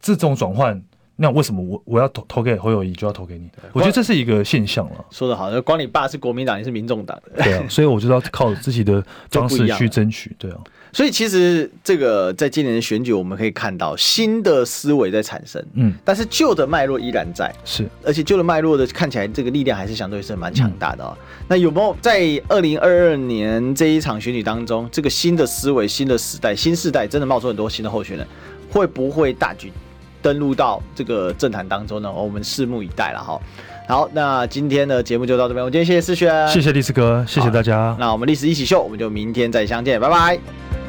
这种转换。那为什么我我要投投给侯友谊就要投给你？我觉得这是一个现象了。说的好，就光你爸是国民党，你是民众党的。对啊，所以我就要靠自己的方式去争取。对啊，所以其实这个在今年的选举，我们可以看到新的思维在产生。嗯，但是旧的脉络依然在。是，而且旧的脉络的看起来这个力量还是相对是蛮强大的啊。那有没有在二零二二年这一场选举当中，这个新的思维、新的时代、新时代真的冒出很多新的候选人，会不会大举？登录到这个政坛当中呢？我们拭目以待了哈。好，那今天的节目就到这边。我今天谢谢思轩，谢谢历史哥，谢谢大家。那我们历史一起 SHOW，我们就明天再相见，拜拜。